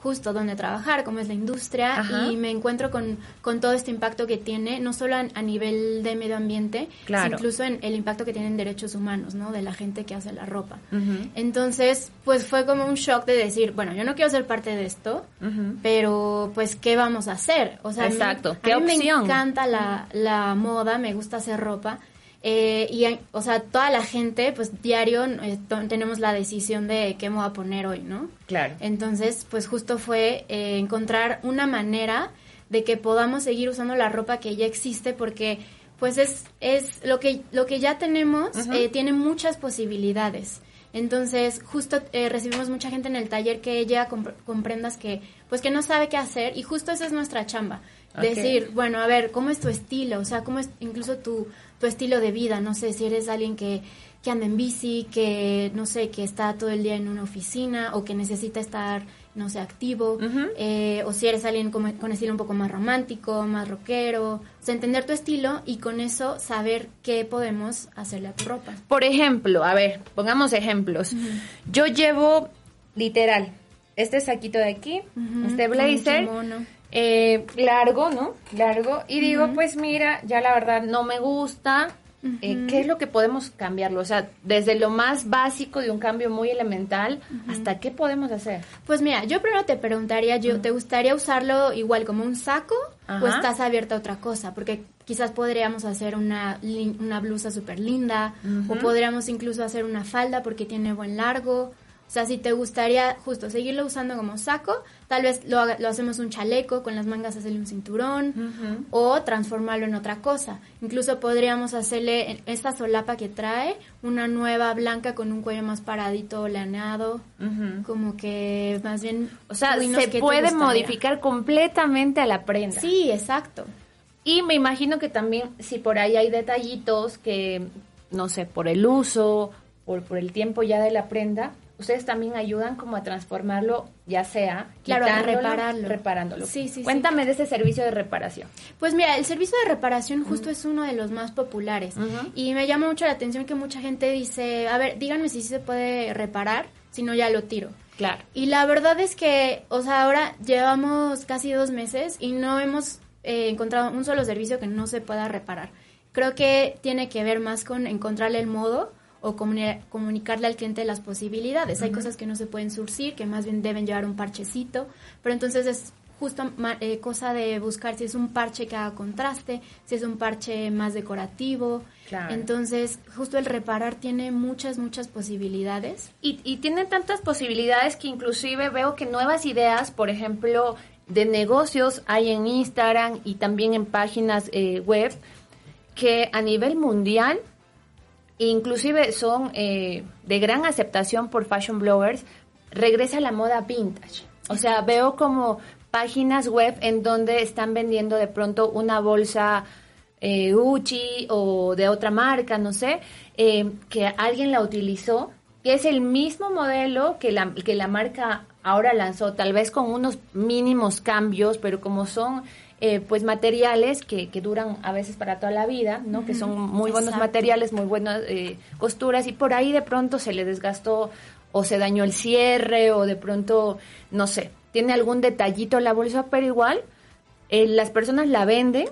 Speaker 4: justo donde trabajar, cómo es la industria, y me encuentro con, con, todo este impacto que tiene, no solo a, nivel de medio ambiente, sino incluso en el impacto que tiene en derechos humanos, ¿no? De la gente que hace la ropa. Entonces, pues fue como un shock de decir, bueno, yo no quiero ser parte de esto, pero pues, ¿qué vamos a hacer? O sea,
Speaker 1: Exacto.
Speaker 4: a mí, me encanta la, la moda, me gusta hacer ropa, eh, y, o sea, toda la gente, pues diario eh, tenemos la decisión de qué me voy a poner hoy, ¿no?
Speaker 1: Claro.
Speaker 4: Entonces, pues justo fue eh, encontrar una manera de que podamos seguir usando la ropa que ya existe porque pues es, es lo que lo que ya tenemos tiene muchas posibilidades entonces justo recibimos mucha gente en el taller que llega con, prendas que pues que no sabe qué hacer y justo esa es nuestra chamba decir bueno a ver cómo es tu estilo o sea cómo es incluso tu tu estilo de vida, no sé, si eres alguien que, que anda en bici, que, no sé, que está todo el día en una oficina o que necesita estar, no sé, activo, eh, o si eres alguien con, con, estilo un poco más romántico, más rockero, o sea, entender tu estilo y con eso saber qué podemos hacerle a tu ropa.
Speaker 1: Por ejemplo, a ver, pongamos ejemplos. Yo llevo, literal, este saquito de aquí, este blazer, eh, largo, ¿no? Largo. Y digo, pues mira, ya la verdad no me gusta. Eh, ¿Qué es lo que podemos cambiarlo? O sea, desde lo más básico de un cambio muy elemental, ¿hasta qué podemos hacer?
Speaker 4: Pues mira, yo primero te preguntaría, yo, ¿te gustaría usarlo igual como un saco o estás abierta a otra cosa? Porque quizás podríamos hacer una, una blusa súper linda o podríamos incluso hacer una falda porque tiene buen largo sea, si te gustaría justo seguirlo usando como saco, tal vez lo, lo hacemos un chaleco, con las mangas hacerle un cinturón o transformarlo en otra cosa. Incluso podríamos hacerle esta solapa que trae una nueva blanca con un cuello más paradito, laneado, como que más bien...
Speaker 1: O sea, se puede modificar completamente a la prenda.
Speaker 4: Sí, exacto.
Speaker 1: Y me imagino que también si por ahí hay detallitos que, no sé, por el uso, por, por el tiempo ya de la prenda, ustedes también ayudan como a transformarlo, ya sea
Speaker 4: claro, a repararlo.
Speaker 1: reparándolo.
Speaker 4: Sí, sí,
Speaker 1: Cuéntame de ese servicio de reparación.
Speaker 4: Pues mira, el servicio de reparación justo es uno de los más populares y me llama mucho la atención que mucha gente dice, a ver, díganme si se puede reparar, si no ya lo tiro.
Speaker 1: Claro.
Speaker 4: Y la verdad es que, o sea, ahora llevamos casi dos meses y no hemos eh, encontrado un solo servicio que no se pueda reparar. Creo que tiene que ver más con encontrarle el modo o comunicarle al cliente las posibilidades. Hay cosas que no se pueden surcir, que más bien deben llevar un parchecito, pero entonces es justo eh, cosa de buscar si es un parche que haga contraste, si es un parche más decorativo. Entonces, justo el reparar tiene muchas, muchas posibilidades.
Speaker 1: Y, y tiene tantas posibilidades que inclusive veo que nuevas ideas, por ejemplo, de negocios hay en Instagram y también en páginas eh, web que a nivel mundial inclusive son eh, de gran aceptación por fashion bloggers, regresa la moda vintage. O sea, veo como páginas web en donde están vendiendo de pronto una bolsa eh, Gucci o de otra marca, no sé, eh, que alguien la utilizó, que es el mismo modelo que la, que la marca ahora lanzó, tal vez con unos mínimos cambios, pero como son eh, pues materiales que, que, duran a veces para toda la vida, ¿no? Que son muy buenos materiales, muy buenas eh, costuras y por ahí de pronto se le desgastó o se dañó el cierre o de pronto, no sé, tiene algún detallito la bolsa, pero igual eh, las personas la venden,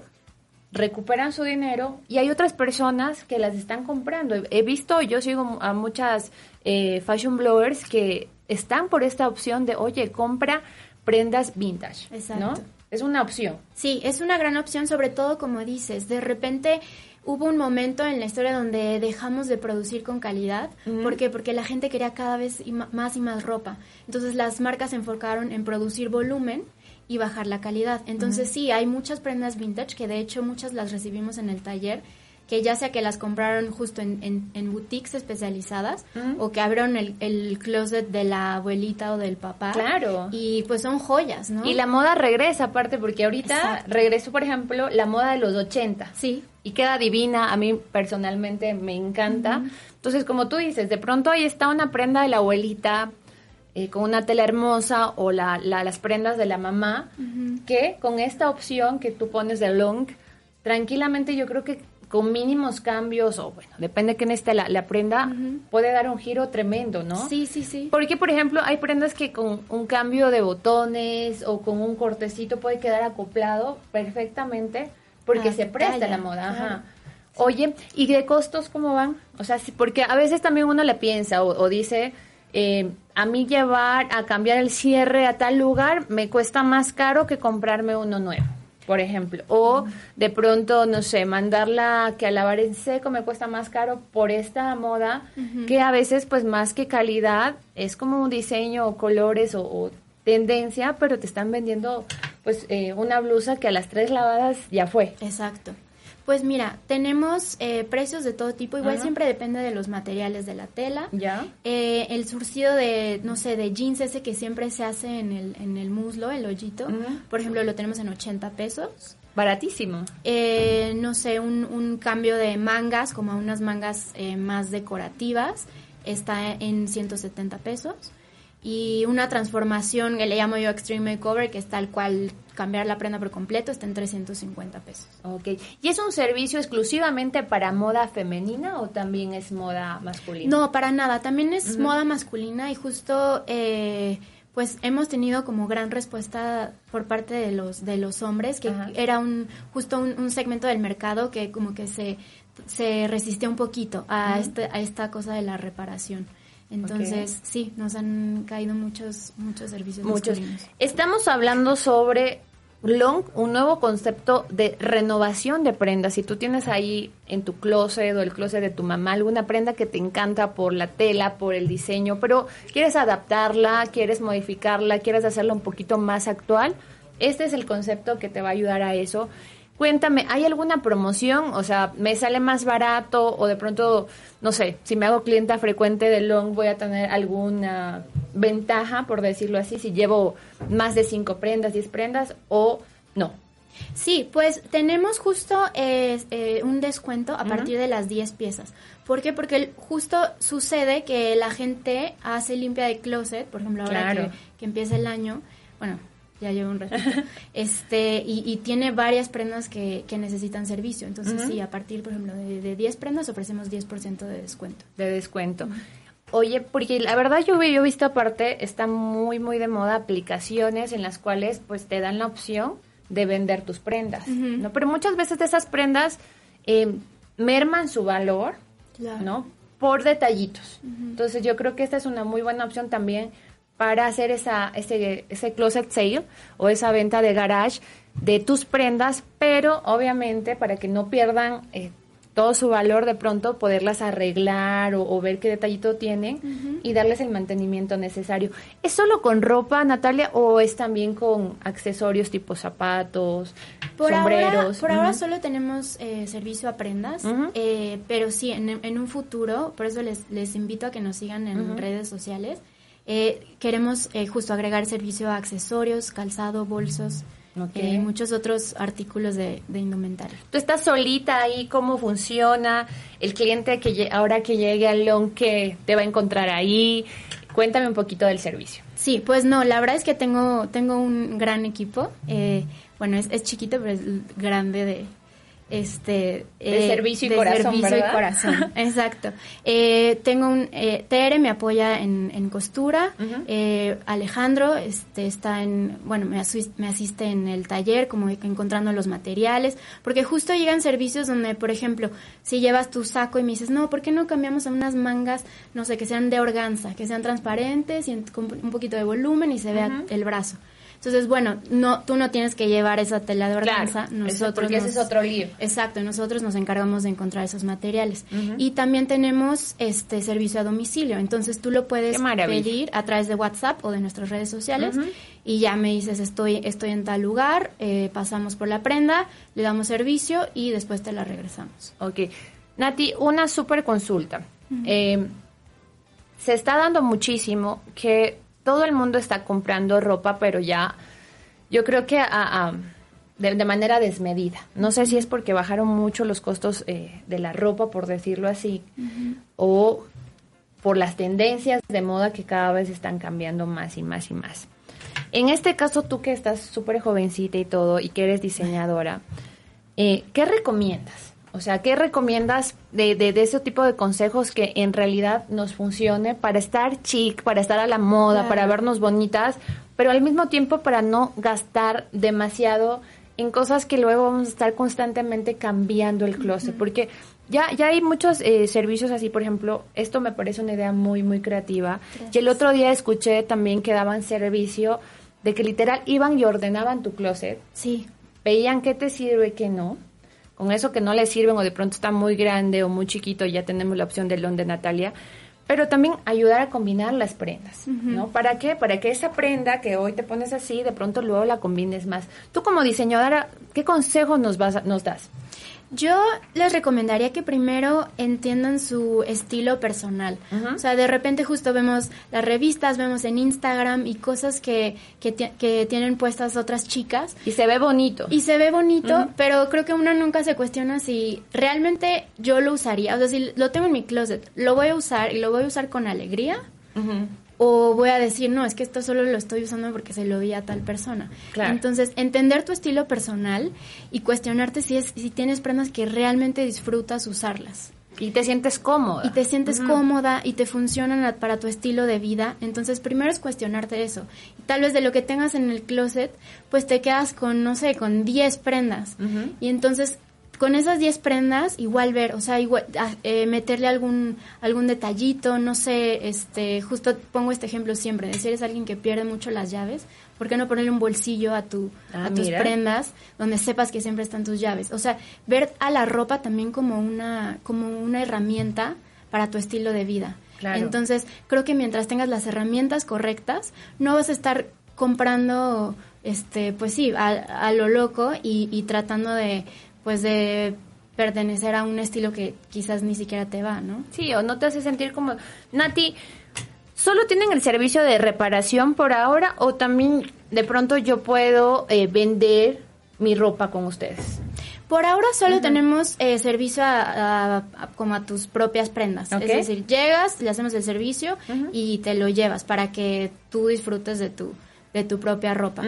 Speaker 1: recuperan su dinero y hay otras personas que las están comprando. He visto, yo sigo a muchas fashion bloggers que están por esta opción de, oye, compra prendas vintage, Exacto. ¿no? Es una opción.
Speaker 4: Sí, es una gran opción, sobre todo como dices, de repente hubo un momento en la historia donde dejamos de producir con calidad. ¿Por qué? Porque la gente quería cada vez más y más ropa. Entonces las marcas se enfocaron en producir volumen y bajar la calidad. Entonces sí, hay muchas prendas vintage que de hecho muchas las recibimos en el taller que ya sea que las compraron justo en, en, boutiques especializadas o que abrieron el, el, closet de la abuelita o del papá.
Speaker 1: Claro.
Speaker 4: Y pues son joyas, ¿no?
Speaker 1: Y la moda regresa aparte, porque ahorita regresó, por ejemplo, la moda de los 80.
Speaker 4: Sí.
Speaker 1: Y queda divina, a mí personalmente me encanta. Entonces, como tú dices, de pronto ahí está una prenda de la abuelita, eh, con una tela hermosa o la, las prendas de la mamá, que con esta opción que tú pones de long, tranquilamente yo creo que con mínimos cambios, o bueno, depende de quién esté la, la prenda, puede dar un giro tremendo, ¿no?
Speaker 4: Sí, sí, sí.
Speaker 1: Porque, por ejemplo, hay prendas que con un cambio de botones o con un cortecito puede quedar acoplado perfectamente porque se presta la moda. Ajá. Oye, ¿y de costos cómo van? O sea, porque a veces también uno le piensa o, dice, eh, a mí llevar a cambiar el cierre a tal lugar me cuesta más caro que comprarme uno nuevo por ejemplo. O de pronto, no sé, mandarla que a lavar en seco me cuesta más caro por esta moda, que a veces, pues más que calidad, es como un diseño o colores o, tendencia, pero te están vendiendo pues eh, una blusa que a las tres lavadas ya fue.
Speaker 4: Exacto. Pues mira, tenemos eh, precios de todo tipo, igual siempre depende de los materiales de la tela.
Speaker 1: Ya.
Speaker 4: Eh, el surcido de, no sé, de jeans ese que siempre se hace en el, en el muslo, el hoyito, por ejemplo, lo tenemos en 80 pesos.
Speaker 1: Baratísimo.
Speaker 4: Eh, no sé, un, un, cambio de mangas, como unas mangas más decorativas, está en 170 pesos y una transformación que le llamo yo Extreme Makeover, que es tal cual cambiar la prenda por completo, está en 350 pesos.
Speaker 1: Ok. ¿Y es un servicio exclusivamente para moda femenina o también es moda masculina?
Speaker 4: No, para nada. También es moda masculina y justo... Eh, pues hemos tenido como gran respuesta por parte de los de los hombres que era un justo un, segmento del mercado que como que se se resistía un poquito a este, a esta cosa de la reparación entonces, sí, nos han caído muchos, muchos servicios.
Speaker 1: Muchos. Estamos hablando sobre Long, un nuevo concepto de renovación de prendas. Si tú tienes ahí en tu closet o el closet de tu mamá alguna prenda que te encanta por la tela, por el diseño, pero quieres adaptarla, quieres modificarla, quieres hacerla un poquito más actual, este es el concepto que te va a ayudar a eso. Cuéntame, ¿hay alguna promoción? O sea, ¿me sale más barato o de pronto, no sé, si me hago clienta frecuente de Long voy a tener alguna ventaja, por decirlo así, si llevo más de cinco prendas, diez prendas o no?
Speaker 4: Sí, pues tenemos justo eh, un descuento a partir de las 10 piezas. ¿Por qué? Porque justo sucede que la gente hace limpia de closet, por ejemplo, ahora que, que empieza el año, bueno, ya llevo un ratito, este, y, tiene varias prendas que, que necesitan servicio. Entonces, sí, a partir, por ejemplo, de, de 10 prendas ofrecemos 10% de descuento.
Speaker 1: De descuento. Oye, porque la verdad yo, he visto aparte, está muy, muy de moda aplicaciones en las cuales pues te dan la opción de vender tus prendas, ¿no? Pero muchas veces esas prendas eh, merman su valor, ¿no? Por detallitos. Entonces yo creo que esta es una muy buena opción también para hacer esa, ese, ese closet sale o esa venta de garage de tus prendas, pero obviamente para que no pierdan eh, todo su valor de pronto, poderlas arreglar o, ver qué detallito tienen y darles el mantenimiento necesario. ¿Es solo con ropa, Natalia, o es también con accesorios tipo zapatos,
Speaker 4: por
Speaker 1: sombreros?
Speaker 4: Ahora, por ahora solo tenemos eh, servicio a prendas, eh, pero sí, en, un futuro, por eso les, les invito a que nos sigan en redes sociales eh, queremos eh, justo agregar servicio a accesorios, calzado, bolsos y eh, muchos otros artículos de, indumentaria.
Speaker 1: ¿Tú estás solita ahí? ¿Cómo funciona? El cliente que ahora que llegue al Long, que te va a encontrar ahí? Cuéntame un poquito del servicio.
Speaker 4: Sí, pues no, la verdad es que tengo, tengo un gran equipo. bueno, es, es chiquito, pero es grande de, este
Speaker 1: de eh, servicio y corazón
Speaker 4: servicio y corazón. Exacto. Eh, tengo un eh, Tere me apoya en, en costura. Eh, Alejandro este está en bueno me, me asiste en el taller como encontrando los materiales porque justo llegan servicios donde por ejemplo si llevas tu saco y me dices no por qué no cambiamos a unas mangas no sé que sean de organza que sean transparentes y con un poquito de volumen y se vea el brazo entonces, bueno, no, tú no tienes que llevar esa tela de organza.
Speaker 1: nosotros porque ese es otro lío.
Speaker 4: Exacto, nosotros nos encargamos de encontrar esos materiales. Y también tenemos este servicio a domicilio. Entonces, tú lo puedes pedir a través de WhatsApp o de nuestras redes sociales. y ya me dices estoy, estoy en tal lugar, eh, pasamos por la prenda, le damos servicio y después te la regresamos.
Speaker 1: Ok. Nati, una super consulta. Eh, se está dando muchísimo que todo el mundo está comprando ropa, pero ya yo creo que de, manera desmedida. No sé si es porque bajaron mucho los costos eh, de la ropa, por decirlo así, o por las tendencias de moda que cada vez están cambiando más y más y más. En este caso, tú que estás súper jovencita y todo, y que eres diseñadora, eh, ¿qué recomiendas? O sea, ¿qué recomiendas de, de, ese tipo de consejos que en realidad nos funcione para estar chic, para estar a la moda, para vernos bonitas, pero al mismo tiempo para no gastar demasiado en cosas que luego vamos a estar constantemente cambiando el closet? Porque ya, ya hay muchos eh, servicios así, por ejemplo, esto me parece una idea muy, muy creativa. Y el otro día escuché también que daban servicio de que literal iban y ordenaban tu closet.
Speaker 4: Sí.
Speaker 1: Veían qué te sirve y qué no. Con eso que no le sirven o de pronto está muy grande o muy chiquito, ya tenemos la opción del long de Natalia. Pero también ayudar a combinar las prendas, ¿no? ¿Para qué? Para que esa prenda que hoy te pones así, de pronto luego la combines más. Tú como diseñadora, ¿qué consejos nos, vas nos das?
Speaker 4: Yo les recomendaría que primero entiendan su estilo personal. O sea, de repente justo vemos las revistas, vemos en Instagram y cosas que, que, tienen puestas otras chicas.
Speaker 1: Y se ve bonito.
Speaker 4: Y se ve bonito, pero creo que uno nunca se cuestiona si realmente yo lo usaría. O sea, si lo tengo en mi closet, lo voy a usar y lo voy a usar con alegría o voy a decir, no, es que esto solo lo estoy usando porque se lo vi a tal persona. Entonces, entender tu estilo personal y cuestionarte si, es, si tienes prendas que realmente disfrutas usarlas.
Speaker 1: Y te sientes cómoda.
Speaker 4: Y te sientes cómoda y te funcionan para tu estilo de vida. Entonces, primero es cuestionarte eso. Y tal vez de lo que tengas en el closet, pues te quedas con, no sé, con 10 prendas. Y entonces con esas 10 prendas igual ver, o sea, igual, ah, eh, meterle algún algún detallito, no sé, este, justo pongo este ejemplo siempre, de si eres alguien que pierde mucho las llaves, ¿por qué no ponerle un bolsillo a tu ah, a tus prendas donde sepas que siempre están tus llaves? O sea, ver a la ropa también como una como una herramienta para tu estilo de vida. Entonces, creo que mientras tengas las herramientas correctas, no vas a estar comprando este pues sí, a, a lo loco y, y tratando de pues de pertenecer a un estilo que quizás ni siquiera te va, ¿no?
Speaker 1: Sí, o no te hace sentir como, Nati, ¿solo tienen el servicio de reparación por ahora o también de pronto yo puedo eh, vender mi ropa con ustedes?
Speaker 4: Por ahora solo tenemos eh, servicio a, como a tus propias prendas. Es decir, llegas, le hacemos el servicio y te lo llevas para que tú disfrutes de tu, de tu propia ropa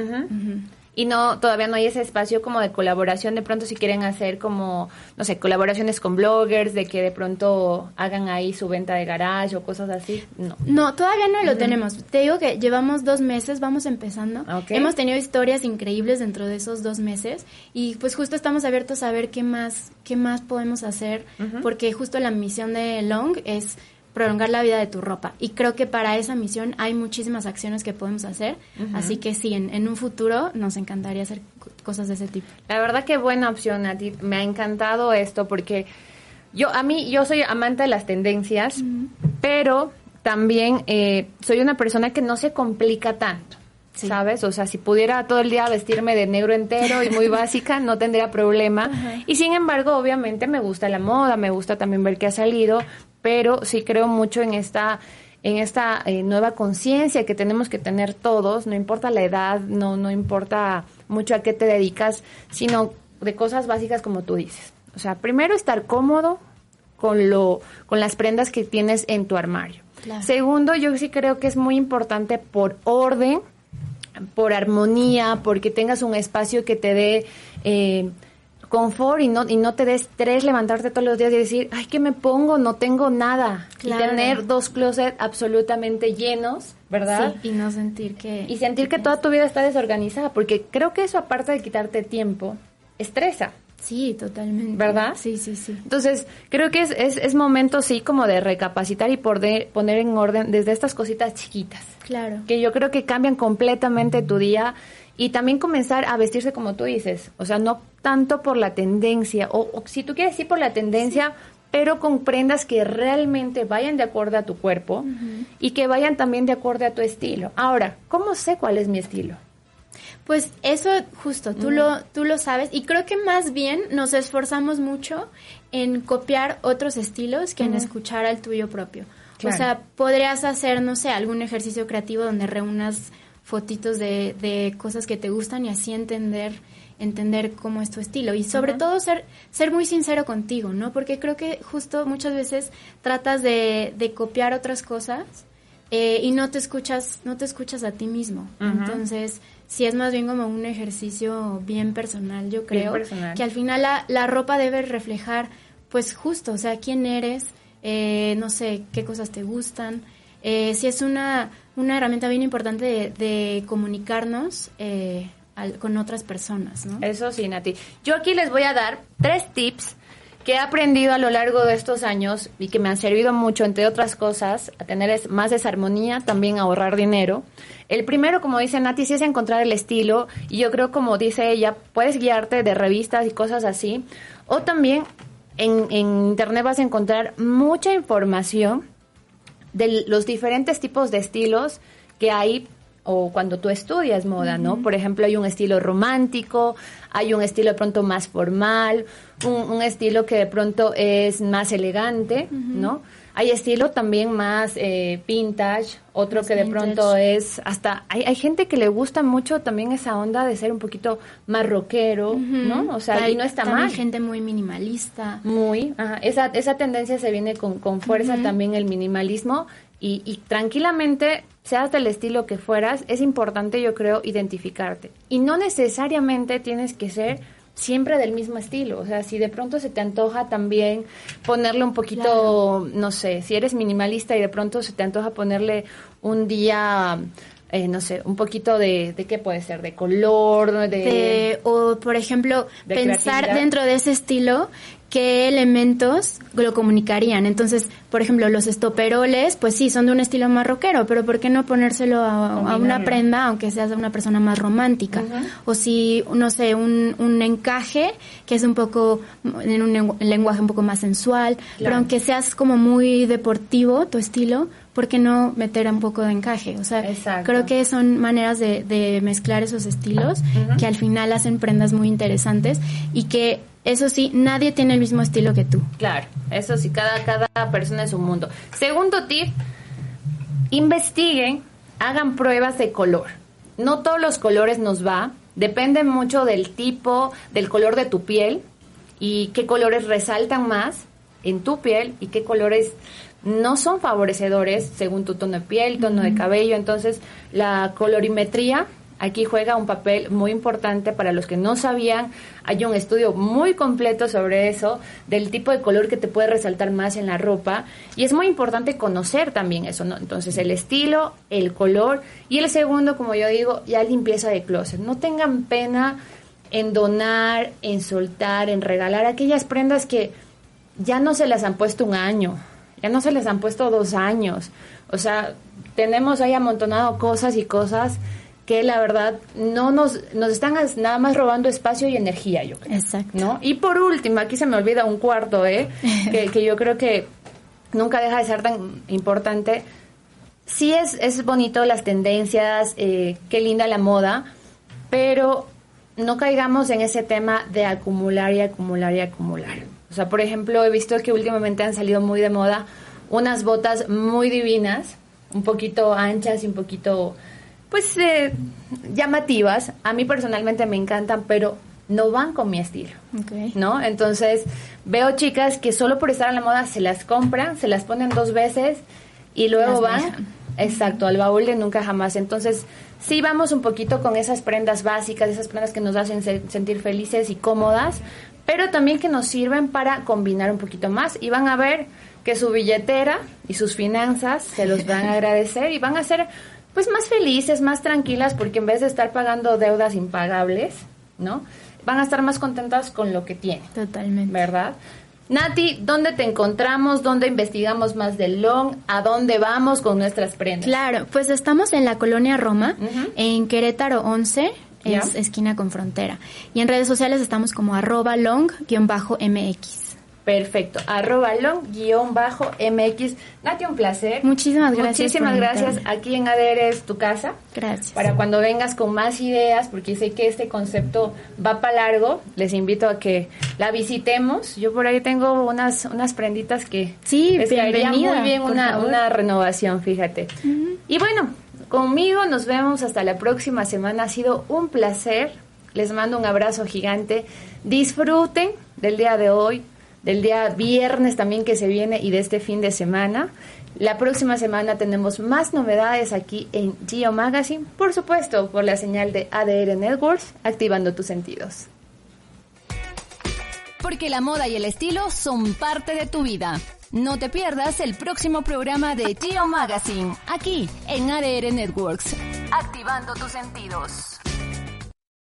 Speaker 1: y no todavía no hay ese espacio como de colaboración. De pronto si quieren hacer como no sé colaboraciones con bloggers de que de pronto hagan ahí su venta de garage o cosas así no.
Speaker 4: No todavía no lo tenemos. Te digo que llevamos dos meses vamos empezando. Hemos tenido historias increíbles dentro de esos dos meses y pues justo estamos abiertos a ver qué más qué más podemos hacer porque justo la misión de Long es prolongar la vida de tu ropa. Y creo que para esa misión hay muchísimas acciones que podemos hacer. Así que sí, en, un futuro nos encantaría hacer cosas de ese tipo.
Speaker 1: La verdad que buena opción, Nati. Me ha encantado esto porque yo, a mí, yo soy amante de las tendencias, pero también eh, soy una persona que no se complica tanto. ¿Sabes? O sea, si pudiera todo el día vestirme de negro entero y muy básica, no tendría problema. Y sin embargo, obviamente me gusta la moda, me gusta también ver qué ha salido, pero sí creo mucho en esta en esta eh, nueva conciencia que tenemos que tener todos, no importa la edad, no, no importa mucho a qué te dedicas, sino de cosas básicas como tú dices. O sea, primero estar cómodo con, lo, con las prendas que tienes en tu armario. Segundo, yo sí creo que es muy importante por orden, por armonía, porque tengas un espacio que te dé... Eh, confort y no, y no te des estrés levantarte todos los días y decir, ay, ¿qué me pongo? No tengo nada. Y tener dos closets absolutamente llenos, ¿verdad?
Speaker 4: Sí, y no sentir que...
Speaker 1: Y sentir que toda tu vida está desorganizada, porque creo que eso, aparte de quitarte tiempo, estresa.
Speaker 4: Sí, totalmente.
Speaker 1: ¿Verdad?
Speaker 4: Sí, sí, sí.
Speaker 1: Entonces, creo que es, es, es momento, sí, como de recapacitar y poder, poner en orden desde estas cositas chiquitas.
Speaker 4: Claro.
Speaker 1: Que yo creo que cambian completamente tu día y también comenzar a vestirse como tú dices, o sea, no tanto por la tendencia, o, si tú quieres ir por la tendencia, pero con prendas que realmente vayan de acuerdo a tu cuerpo y que vayan también de acuerdo a tu estilo. Ahora, ¿cómo sé cuál es mi estilo?
Speaker 4: Pues eso justo, tú, lo, tú lo sabes y creo que más bien nos esforzamos mucho en copiar otros estilos que en escuchar al tuyo propio. O sea, podrías hacer, no sé, algún ejercicio creativo donde reúnas fotitos de, de cosas que te gustan y así entender entender cómo es tu estilo y sobre todo ser ser muy sincero contigo, ¿no? Porque creo que justo muchas veces tratas de, de copiar otras cosas eh, y no te escuchas no te escuchas a ti mismo. Entonces sí es más bien como un ejercicio bien personal, yo creo, que al final la, la ropa debe reflejar pues justo, o sea, quién eres, eh, no sé, qué cosas te gustan. Eh, sí es una, una herramienta bien importante de, comunicarnos eh, con otras personas, ¿no?
Speaker 1: Eso sí, Nati. Yo aquí les voy a dar tres tips que he aprendido a lo largo de estos años y que me han servido mucho, entre otras cosas, a tener más desarmonía, también a ahorrar dinero. El primero, como dice Nati, sí es encontrar el estilo y yo creo, como dice ella, puedes guiarte de revistas y cosas así. O también en, en Internet vas a encontrar mucha información de los diferentes tipos de estilos que hay o cuando tú estudias moda, ¿no? Por ejemplo, hay un estilo romántico, hay un estilo de pronto más formal, un, estilo que de pronto es más elegante, ¿no? Hay estilo también más eh, vintage, otro que de pronto es hasta... Hay, hay gente que le gusta mucho también esa onda de ser un poquito más rockero, ¿no?
Speaker 4: O sea, y no está mal. Hay gente muy minimalista.
Speaker 1: Muy, esa, esa tendencia se viene con, con fuerza también el minimalismo y, y tranquilamente, seas del estilo que fueras, es importante yo creo identificarte. Y no necesariamente tienes que ser siempre del mismo estilo. O sea, si de pronto se te antoja también ponerle un poquito, no sé, si eres minimalista y de pronto se te antoja ponerle un día... Eh, no sé, un poquito de, de qué puede ser, de color, de...
Speaker 4: o, por ejemplo, pensar dentro de ese estilo qué elementos lo comunicarían. Entonces, por ejemplo, los estoperoles, pues sí, son de un estilo más rockero, pero ¿por qué no ponérselo a, una prenda, aunque seas una persona más romántica? O si, no sé, un, un, encaje, que es un poco, en un lenguaje un poco más sensual, pero aunque seas como muy deportivo, tu estilo, ¿por qué no meter un poco de encaje? O sea, creo que son maneras de, de mezclar esos estilos que al final hacen prendas muy interesantes y que eso sí, nadie tiene el mismo estilo que tú.
Speaker 1: Claro, eso sí, cada, cada persona es un mundo. Segundo tip, investiguen, hagan pruebas de color. No todos los colores nos va, depende mucho del tipo, del color de tu piel y qué colores resaltan más en tu piel y qué colores no son favorecedores según tu tono de piel, tono de cabello. Entonces, la colorimetría aquí juega un papel muy importante para los que no sabían. Hay un estudio muy completo sobre eso, del tipo de color que te puede resaltar más en la ropa. Y es muy importante conocer también eso, ¿no? Entonces, el estilo, el color. Y el segundo, como yo digo, ya limpieza de closet. No tengan pena en donar, en soltar, en regalar aquellas prendas que ya no se las han puesto un año, ya no se les han puesto dos años. O sea, tenemos ahí amontonado cosas y cosas que la verdad no nos, nos están nada más robando espacio y energía, yo creo.
Speaker 4: Exacto.
Speaker 1: ¿no? Y por último, aquí se me olvida un cuarto, ¿eh? que, yo creo que nunca deja de ser tan importante. Sí es, es bonito las tendencias, eh, qué linda la moda, pero no caigamos en ese tema de acumular y acumular y acumular. O sea, por ejemplo, he visto que últimamente han salido muy de moda unas botas muy divinas, un poquito anchas y un poquito pues eh, llamativas. A mí personalmente me encantan, pero no van con mi estilo, ¿no? Entonces veo chicas que solo por estar en la moda se las compran, se las ponen dos veces y luego van, exacto, al baúl de nunca jamás. Entonces sí vamos un poquito con esas prendas básicas, esas prendas que nos hacen sentir felices y cómodas, pero también que nos sirven para combinar un poquito más y van a ver que su billetera y sus finanzas se los van a agradecer y van a ser pues más felices, más tranquilas, porque en vez de estar pagando deudas impagables, ¿no? Van a estar más contentas con lo que tienen.
Speaker 4: Totalmente.
Speaker 1: ¿Verdad? Nati, ¿dónde te encontramos? ¿Dónde investigamos más del long? ¿A dónde vamos con nuestras prendas?
Speaker 4: Claro, pues estamos en la colonia Roma, en Querétaro 11, es esquina con frontera. Y en redes sociales estamos como arroba long-mx.
Speaker 1: Perfecto. Arroba long-mx. Nati, un placer.
Speaker 4: Muchísimas gracias.
Speaker 1: Muchísimas gracias. Aquí en ADR es tu casa.
Speaker 4: Gracias.
Speaker 1: Para cuando vengas con más ideas, porque sé que este concepto va para largo, les invito a que la visitemos. Yo por ahí tengo unas, unas prenditas que
Speaker 4: sí,
Speaker 1: les muy bien una, una, renovación, fíjate. Y bueno, conmigo nos vemos hasta la próxima semana. Ha sido un placer. Les mando un abrazo gigante. Disfruten del día de hoy del día viernes también que se viene y de este fin de semana. La próxima semana tenemos más novedades aquí en Geo Magazine, por supuesto, por la señal de ADR Networks, activando tus sentidos.
Speaker 5: Porque la moda y el estilo son parte de tu vida. No te pierdas el próximo programa de Geo Magazine, aquí en ADR Networks, activando tus sentidos.